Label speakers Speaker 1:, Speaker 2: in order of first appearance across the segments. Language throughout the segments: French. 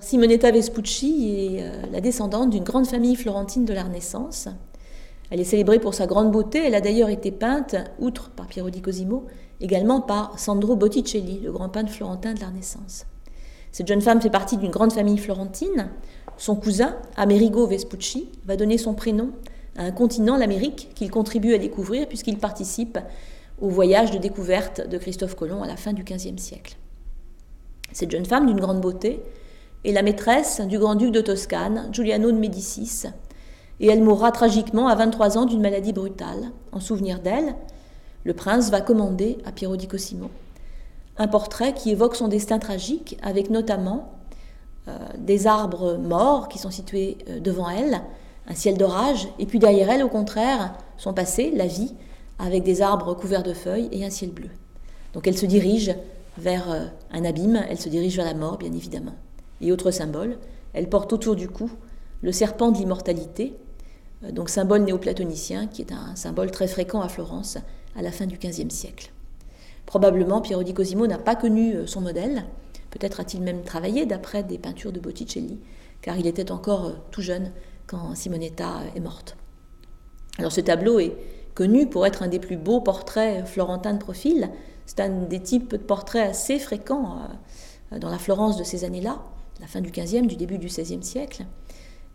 Speaker 1: Simonetta Vespucci est euh, la descendante d'une grande famille florentine de la Renaissance. Elle est célébrée pour sa grande beauté. Elle a d'ailleurs été peinte, outre par Piero di Cosimo, également par Sandro Botticelli, le grand peintre florentin de la Renaissance. Cette jeune femme fait partie d'une grande famille florentine. Son cousin, Amerigo Vespucci, va donner son prénom à un continent, l'Amérique, qu'il contribue à découvrir puisqu'il participe au voyage de découverte de Christophe Colomb à la fin du XVe siècle. Cette jeune femme d'une grande beauté est la maîtresse du grand-duc de Toscane, Giuliano de Médicis, et elle mourra tragiquement à 23 ans d'une maladie brutale. En souvenir d'elle, le prince va commander à Piero di Cosimo un portrait qui évoque son destin tragique, avec notamment des arbres morts qui sont situés euh, devant elle, un ciel d'orage, et puis derrière elle, au contraire, son passé, la vie, avec des arbres couverts de feuilles et un ciel bleu. Donc elle se dirige vers euh, un abîme, elle se dirige vers la mort, bien évidemment. Et autre symbole, elle porte autour du cou le serpent de l'immortalité, euh, donc symbole néoplatonicien, qui est un symbole très fréquent à Florence à la fin du XVe siècle. Probablement, Piero di Cosimo n'a pas connu euh, son modèle, peut-être a-t-il même travaillé d'après des peintures de Botticelli, car il était encore euh, tout jeune quand Simonetta est morte. Alors ce tableau est connu pour être un des plus beaux portraits florentins de profil. C'est un des types de portraits assez fréquents dans la Florence de ces années-là, la fin du XVe, du début du XVIe siècle.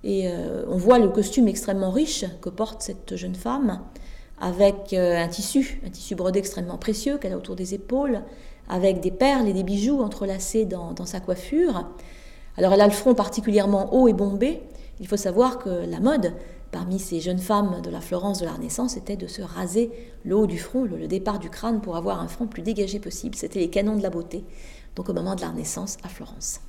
Speaker 1: Et euh, on voit le costume extrêmement riche que porte cette jeune femme, avec euh, un tissu, un tissu brodé extrêmement précieux qu'elle a autour des épaules, avec des perles et des bijoux entrelacés dans, sa coiffure. Alors elle a le front particulièrement haut et bombé. Il faut savoir que la mode parmi ces jeunes femmes de la Florence de la Renaissance était de se raser le haut du front, le départ du crâne pour avoir un front plus dégagé possible. C'était les canons de la beauté, donc au moment de la Renaissance à Florence.